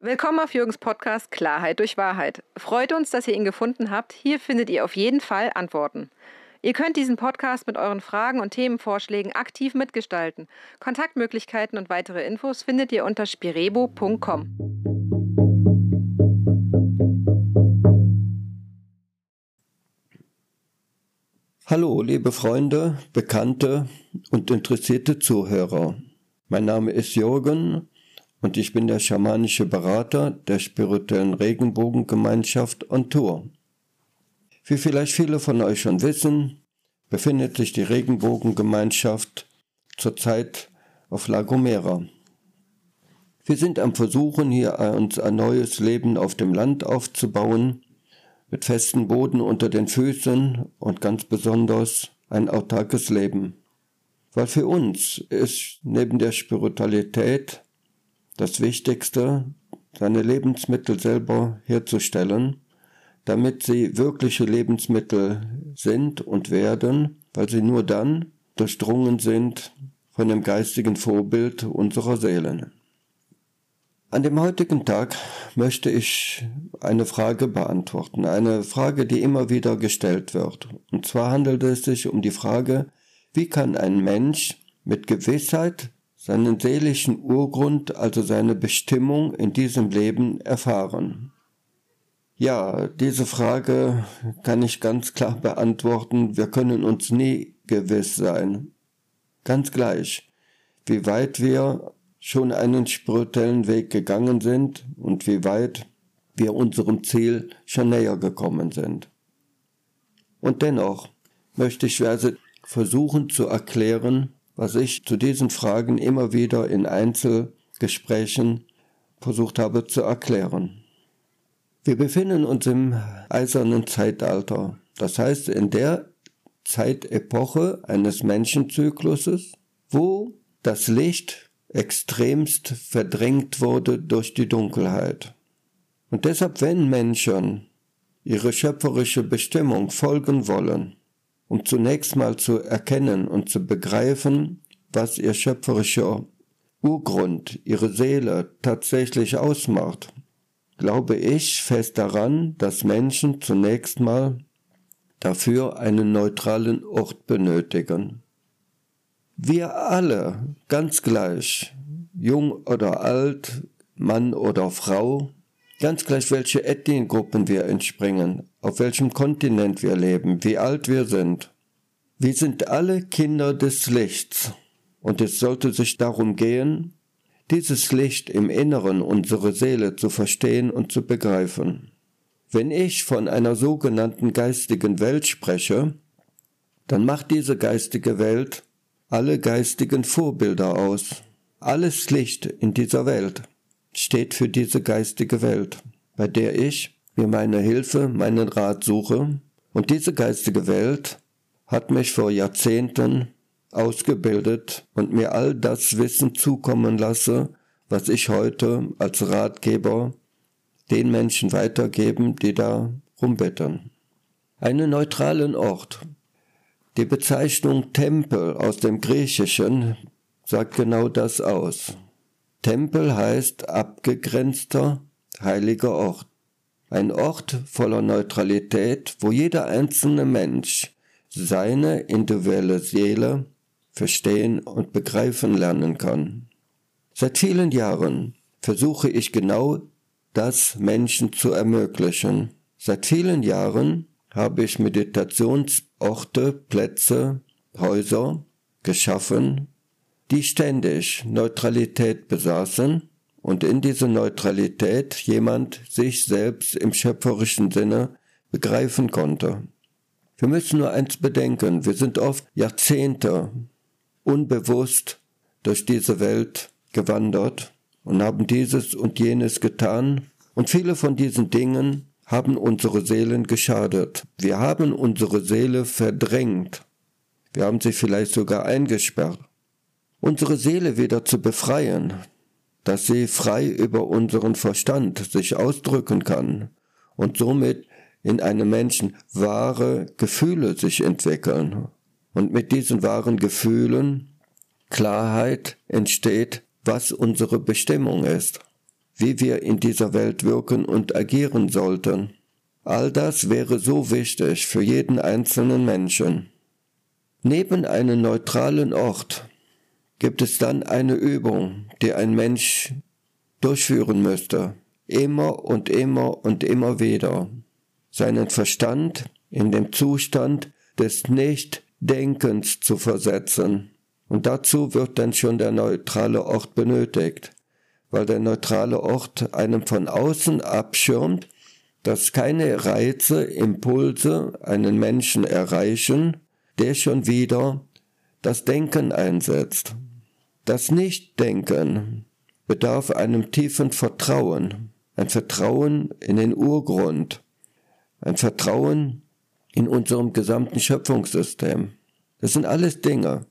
Willkommen auf Jürgens Podcast Klarheit durch Wahrheit. Freut uns, dass ihr ihn gefunden habt. Hier findet ihr auf jeden Fall Antworten. Ihr könnt diesen Podcast mit euren Fragen und Themenvorschlägen aktiv mitgestalten. Kontaktmöglichkeiten und weitere Infos findet ihr unter spirebo.com. Hallo, liebe Freunde, Bekannte und interessierte Zuhörer. Mein Name ist Jürgen und ich bin der schamanische Berater der spirituellen Regenbogengemeinschaft on Tour. Wie vielleicht viele von euch schon wissen, befindet sich die Regenbogengemeinschaft zurzeit auf La Gomera. Wir sind am Versuchen, hier uns ein neues Leben auf dem Land aufzubauen, mit festem Boden unter den Füßen und ganz besonders ein autarkes Leben. Weil für uns ist neben der Spiritualität das Wichtigste, seine Lebensmittel selber herzustellen, damit sie wirkliche Lebensmittel sind und werden, weil sie nur dann durchdrungen sind von dem geistigen Vorbild unserer Seelen. An dem heutigen Tag möchte ich eine Frage beantworten, eine Frage, die immer wieder gestellt wird. Und zwar handelt es sich um die Frage, wie kann ein Mensch mit Gewissheit seinen seelischen Urgrund, also seine Bestimmung in diesem Leben erfahren? Ja, diese Frage kann ich ganz klar beantworten. Wir können uns nie gewiss sein. Ganz gleich, wie weit wir schon einen spirituellen Weg gegangen sind und wie weit wir unserem Ziel schon näher gekommen sind. Und dennoch möchte ich also versuchen zu erklären, was ich zu diesen Fragen immer wieder in Einzelgesprächen versucht habe zu erklären. Wir befinden uns im eisernen Zeitalter, das heißt in der Zeitepoche eines Menschenzykluses, wo das Licht extremst verdrängt wurde durch die Dunkelheit. Und deshalb, wenn Menschen ihre schöpferische Bestimmung folgen wollen, um zunächst mal zu erkennen und zu begreifen, was ihr schöpferischer Urgrund, ihre Seele tatsächlich ausmacht, glaube ich fest daran, dass Menschen zunächst mal dafür einen neutralen Ort benötigen. Wir alle, ganz gleich, jung oder alt, Mann oder Frau, Ganz gleich, welche Ethniengruppen wir entspringen, auf welchem Kontinent wir leben, wie alt wir sind. Wir sind alle Kinder des Lichts. Und es sollte sich darum gehen, dieses Licht im Inneren unserer Seele zu verstehen und zu begreifen. Wenn ich von einer sogenannten geistigen Welt spreche, dann macht diese geistige Welt alle geistigen Vorbilder aus, alles Licht in dieser Welt steht für diese geistige Welt, bei der ich mir meine Hilfe, meinen Rat suche. Und diese geistige Welt hat mich vor Jahrzehnten ausgebildet und mir all das Wissen zukommen lasse, was ich heute als Ratgeber den Menschen weitergeben, die da rumbeten. Einen neutralen Ort. Die Bezeichnung Tempel aus dem Griechischen sagt genau das aus. Tempel heißt abgegrenzter, heiliger Ort. Ein Ort voller Neutralität, wo jeder einzelne Mensch seine individuelle Seele verstehen und begreifen lernen kann. Seit vielen Jahren versuche ich genau das Menschen zu ermöglichen. Seit vielen Jahren habe ich Meditationsorte, Plätze, Häuser geschaffen, die ständig Neutralität besaßen und in dieser Neutralität jemand sich selbst im schöpferischen Sinne begreifen konnte. Wir müssen nur eins bedenken, wir sind oft Jahrzehnte unbewusst durch diese Welt gewandert und haben dieses und jenes getan, und viele von diesen Dingen haben unsere Seelen geschadet. Wir haben unsere Seele verdrängt. Wir haben sie vielleicht sogar eingesperrt unsere Seele wieder zu befreien, dass sie frei über unseren Verstand sich ausdrücken kann und somit in einem Menschen wahre Gefühle sich entwickeln. Und mit diesen wahren Gefühlen Klarheit entsteht, was unsere Bestimmung ist. wie wir in dieser Welt wirken und agieren sollten. All das wäre so wichtig für jeden einzelnen Menschen. Neben einem neutralen Ort gibt es dann eine Übung, die ein Mensch durchführen müsste, immer und immer und immer wieder, seinen Verstand in den Zustand des Nichtdenkens zu versetzen. Und dazu wird dann schon der neutrale Ort benötigt, weil der neutrale Ort einem von außen abschirmt, dass keine Reize, Impulse einen Menschen erreichen, der schon wieder das Denken einsetzt. Das Nichtdenken bedarf einem tiefen Vertrauen, ein Vertrauen in den Urgrund, ein Vertrauen in unserem gesamten Schöpfungssystem. Das sind alles Dinge,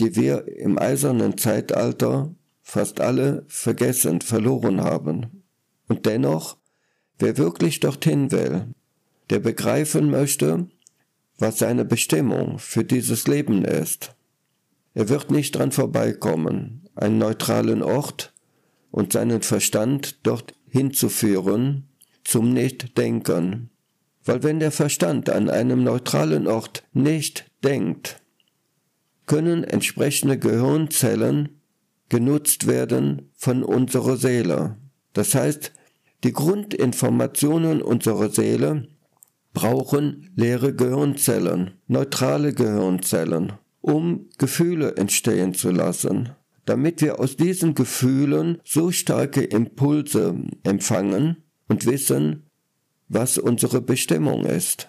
die wir im eisernen Zeitalter fast alle vergessen, verloren haben. Und dennoch, wer wirklich dorthin will, der begreifen möchte, was seine Bestimmung für dieses Leben ist. Er wird nicht dran vorbeikommen, einen neutralen Ort und seinen Verstand dort hinzuführen zum Nichtdenken. Weil wenn der Verstand an einem neutralen Ort nicht denkt, können entsprechende Gehirnzellen genutzt werden von unserer Seele. Das heißt, die Grundinformationen unserer Seele brauchen leere Gehirnzellen, neutrale Gehirnzellen, um Gefühle entstehen zu lassen, damit wir aus diesen Gefühlen so starke Impulse empfangen und wissen, was unsere Bestimmung ist.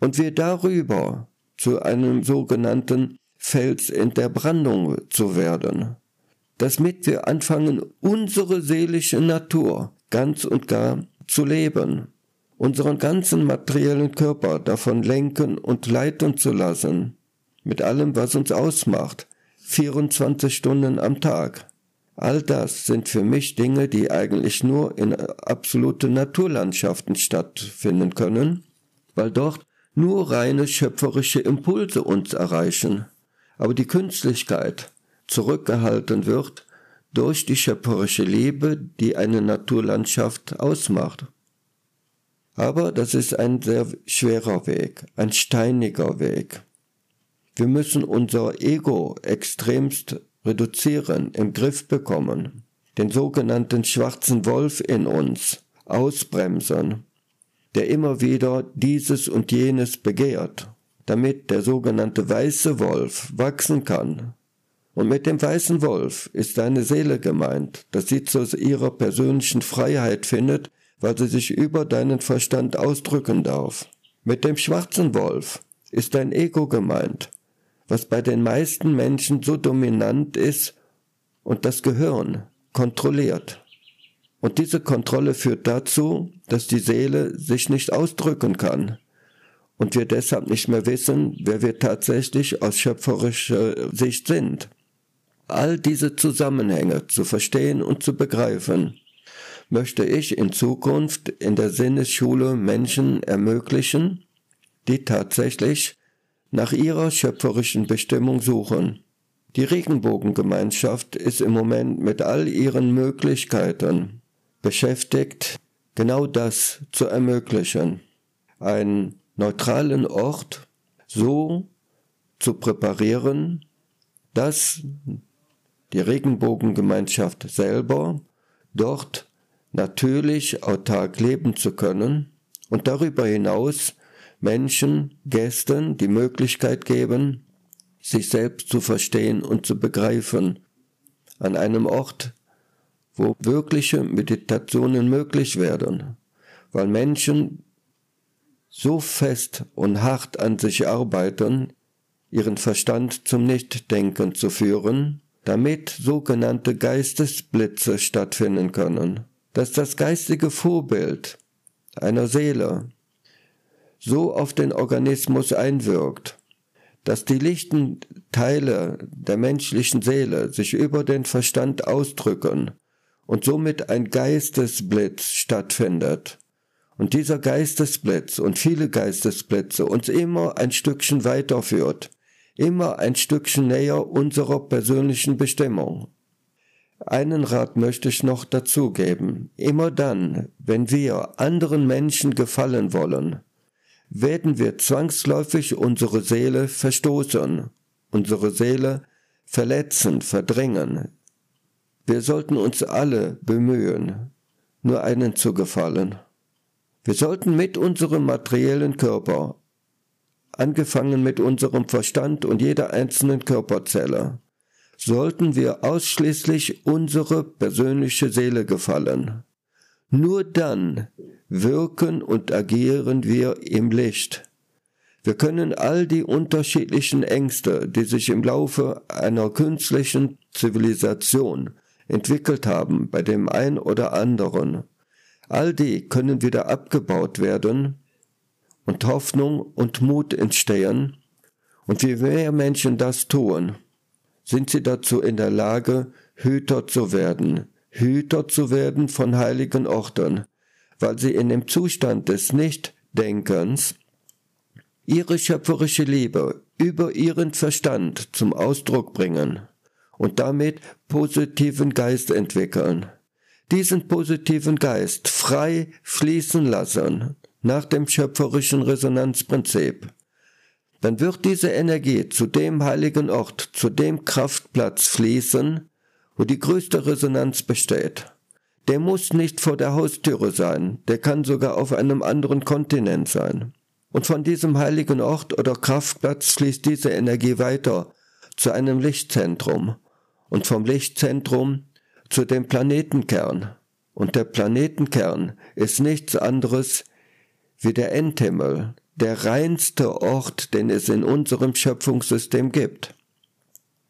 Und wir darüber zu einem sogenannten Fels in der Brandung zu werden, damit wir anfangen, unsere seelische Natur ganz und gar zu leben unseren ganzen materiellen Körper davon lenken und leiten zu lassen, mit allem, was uns ausmacht, 24 Stunden am Tag. All das sind für mich Dinge, die eigentlich nur in absoluten Naturlandschaften stattfinden können, weil dort nur reine schöpferische Impulse uns erreichen, aber die Künstlichkeit zurückgehalten wird durch die schöpferische Liebe, die eine Naturlandschaft ausmacht. Aber das ist ein sehr schwerer Weg, ein steiniger Weg. Wir müssen unser Ego extremst reduzieren, im Griff bekommen, den sogenannten schwarzen Wolf in uns ausbremsen, der immer wieder dieses und jenes begehrt, damit der sogenannte weiße Wolf wachsen kann. Und mit dem weißen Wolf ist deine Seele gemeint, dass sie zu ihrer persönlichen Freiheit findet, weil sie sich über deinen Verstand ausdrücken darf. Mit dem schwarzen Wolf ist dein Ego gemeint, was bei den meisten Menschen so dominant ist und das Gehirn kontrolliert. Und diese Kontrolle führt dazu, dass die Seele sich nicht ausdrücken kann und wir deshalb nicht mehr wissen, wer wir tatsächlich aus schöpferischer Sicht sind. All diese Zusammenhänge zu verstehen und zu begreifen, möchte ich in Zukunft in der Sinnesschule Menschen ermöglichen, die tatsächlich nach ihrer schöpferischen Bestimmung suchen. Die Regenbogengemeinschaft ist im Moment mit all ihren Möglichkeiten beschäftigt, genau das zu ermöglichen. Einen neutralen Ort so zu präparieren, dass die Regenbogengemeinschaft selber dort natürlich autark leben zu können und darüber hinaus Menschen, Gästen die Möglichkeit geben, sich selbst zu verstehen und zu begreifen, an einem Ort, wo wirkliche Meditationen möglich werden, weil Menschen so fest und hart an sich arbeiten, ihren Verstand zum Nichtdenken zu führen, damit sogenannte Geistesblitze stattfinden können. Dass das geistige Vorbild einer Seele so auf den Organismus einwirkt, dass die lichten Teile der menschlichen Seele sich über den Verstand ausdrücken und somit ein Geistesblitz stattfindet. Und dieser Geistesblitz und viele Geistesblitze uns immer ein Stückchen weiterführt, immer ein Stückchen näher unserer persönlichen Bestimmung. Einen Rat möchte ich noch dazugeben. Immer dann, wenn wir anderen Menschen gefallen wollen, werden wir zwangsläufig unsere Seele verstoßen, unsere Seele verletzen, verdrängen. Wir sollten uns alle bemühen, nur einen zu gefallen. Wir sollten mit unserem materiellen Körper, angefangen mit unserem Verstand und jeder einzelnen Körperzelle, sollten wir ausschließlich unsere persönliche Seele gefallen. Nur dann wirken und agieren wir im Licht. Wir können all die unterschiedlichen Ängste, die sich im Laufe einer künstlichen Zivilisation entwickelt haben bei dem ein oder anderen, all die können wieder abgebaut werden und Hoffnung und Mut entstehen, und wie mehr Menschen das tun, sind sie dazu in der Lage, Hüter zu werden, Hüter zu werden von heiligen Orten, weil sie in dem Zustand des Nichtdenkens ihre schöpferische Liebe über ihren Verstand zum Ausdruck bringen und damit positiven Geist entwickeln. Diesen positiven Geist frei fließen lassen nach dem schöpferischen Resonanzprinzip dann wird diese Energie zu dem heiligen Ort, zu dem Kraftplatz fließen, wo die größte Resonanz besteht. Der muss nicht vor der Haustüre sein, der kann sogar auf einem anderen Kontinent sein. Und von diesem heiligen Ort oder Kraftplatz fließt diese Energie weiter zu einem Lichtzentrum und vom Lichtzentrum zu dem Planetenkern. Und der Planetenkern ist nichts anderes wie der Endhimmel, der reinste Ort, den es in unserem Schöpfungssystem gibt.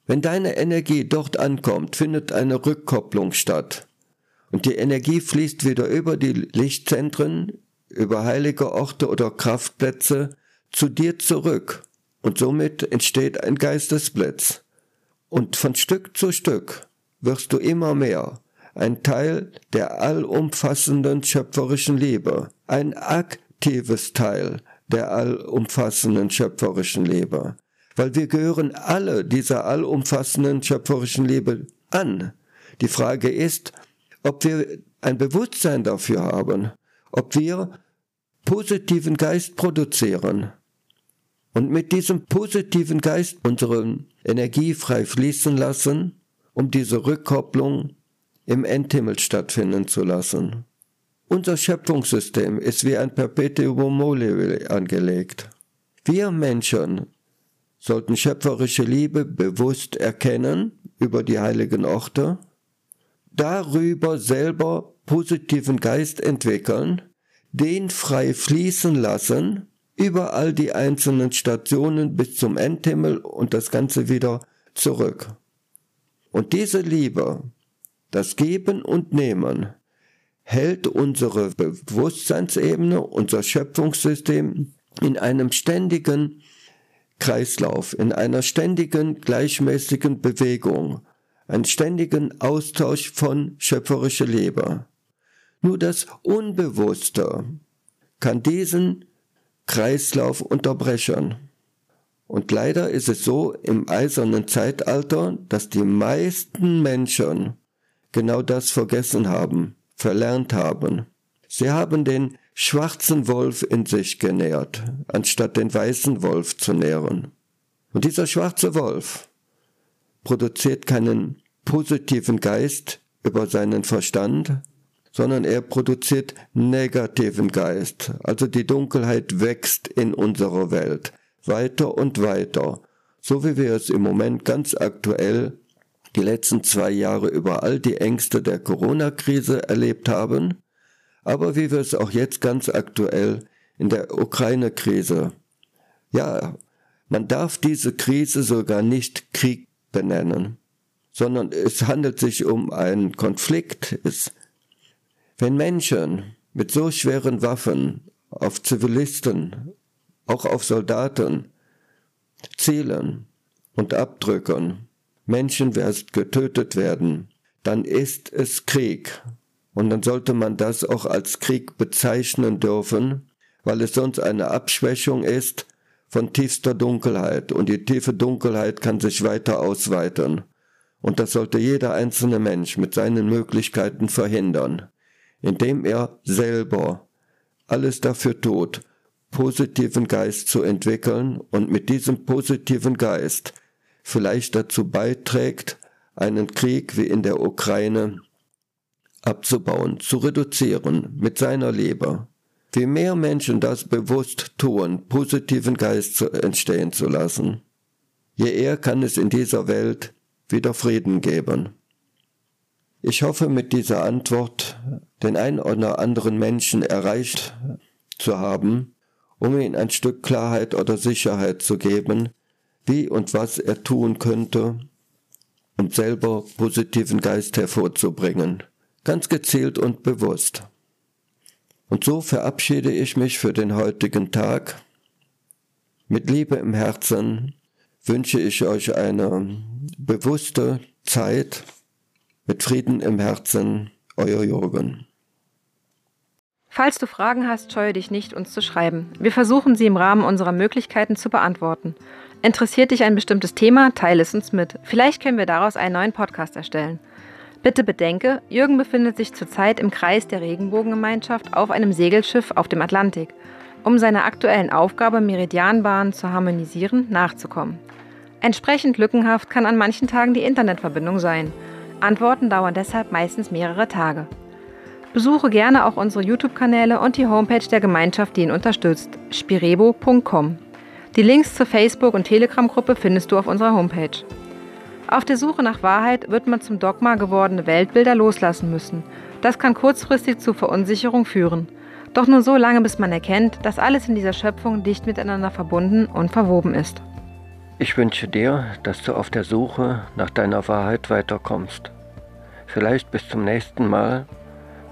Wenn deine Energie dort ankommt, findet eine Rückkopplung statt. Und die Energie fließt wieder über die Lichtzentren, über heilige Orte oder Kraftplätze zu dir zurück. Und somit entsteht ein Geistesblitz. Und von Stück zu Stück wirst du immer mehr ein Teil der allumfassenden schöpferischen Liebe, ein aktives Teil der allumfassenden schöpferischen Liebe. Weil wir gehören alle dieser allumfassenden schöpferischen Liebe an. Die Frage ist, ob wir ein Bewusstsein dafür haben, ob wir positiven Geist produzieren und mit diesem positiven Geist unsere Energie frei fließen lassen, um diese Rückkopplung im Endhimmel stattfinden zu lassen. Unser Schöpfungssystem ist wie ein Perpetuum mobile angelegt. Wir Menschen sollten schöpferische Liebe bewusst erkennen über die heiligen Orte, darüber selber positiven Geist entwickeln, den frei fließen lassen, über all die einzelnen Stationen bis zum Endhimmel und das Ganze wieder zurück. Und diese Liebe, das Geben und Nehmen, hält unsere Bewusstseinsebene, unser Schöpfungssystem in einem ständigen Kreislauf, in einer ständigen gleichmäßigen Bewegung, einen ständigen Austausch von schöpferischer Liebe. Nur das Unbewusste kann diesen Kreislauf unterbrechen. Und leider ist es so im eisernen Zeitalter, dass die meisten Menschen genau das vergessen haben verlernt haben. Sie haben den schwarzen Wolf in sich genährt, anstatt den weißen Wolf zu nähren. Und dieser schwarze Wolf produziert keinen positiven Geist über seinen Verstand, sondern er produziert negativen Geist. Also die Dunkelheit wächst in unserer Welt weiter und weiter, so wie wir es im Moment ganz aktuell die letzten zwei Jahre über all die Ängste der Corona-Krise erlebt haben, aber wie wir es auch jetzt ganz aktuell in der Ukraine-Krise. Ja, man darf diese Krise sogar nicht Krieg benennen, sondern es handelt sich um einen Konflikt. Es, wenn Menschen mit so schweren Waffen auf Zivilisten, auch auf Soldaten zielen und abdrücken, Menschen getötet werden, dann ist es Krieg. Und dann sollte man das auch als Krieg bezeichnen dürfen, weil es sonst eine Abschwächung ist von tiefster Dunkelheit. Und die tiefe Dunkelheit kann sich weiter ausweiten. Und das sollte jeder einzelne Mensch mit seinen Möglichkeiten verhindern, indem er selber alles dafür tut, positiven Geist zu entwickeln und mit diesem positiven Geist vielleicht dazu beiträgt, einen Krieg wie in der Ukraine abzubauen, zu reduzieren mit seiner Liebe. Wie mehr Menschen das bewusst tun, positiven Geist entstehen zu lassen, je eher kann es in dieser Welt wieder Frieden geben. Ich hoffe mit dieser Antwort den ein oder anderen Menschen erreicht zu haben, um ihm ein Stück Klarheit oder Sicherheit zu geben, wie und was er tun könnte, um selber positiven Geist hervorzubringen, ganz gezielt und bewusst. Und so verabschiede ich mich für den heutigen Tag. Mit Liebe im Herzen wünsche ich euch eine bewusste Zeit mit Frieden im Herzen, euer Jürgen. Falls du Fragen hast, scheue dich nicht, uns zu schreiben. Wir versuchen sie im Rahmen unserer Möglichkeiten zu beantworten. Interessiert dich ein bestimmtes Thema, teile es uns mit. Vielleicht können wir daraus einen neuen Podcast erstellen. Bitte bedenke, Jürgen befindet sich zurzeit im Kreis der Regenbogengemeinschaft auf einem Segelschiff auf dem Atlantik, um seiner aktuellen Aufgabe, Meridianbahnen zu harmonisieren, nachzukommen. Entsprechend lückenhaft kann an manchen Tagen die Internetverbindung sein. Antworten dauern deshalb meistens mehrere Tage. Besuche gerne auch unsere YouTube-Kanäle und die Homepage der Gemeinschaft, die ihn unterstützt, spirebo.com. Die Links zur Facebook- und Telegram-Gruppe findest du auf unserer Homepage. Auf der Suche nach Wahrheit wird man zum Dogma gewordene Weltbilder loslassen müssen. Das kann kurzfristig zu Verunsicherung führen. Doch nur so lange, bis man erkennt, dass alles in dieser Schöpfung dicht miteinander verbunden und verwoben ist. Ich wünsche dir, dass du auf der Suche nach deiner Wahrheit weiterkommst. Vielleicht bis zum nächsten Mal.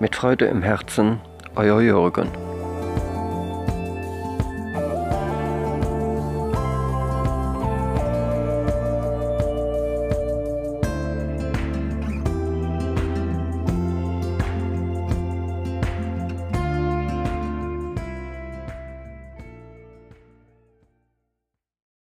Mit Freude im Herzen, euer Jürgen.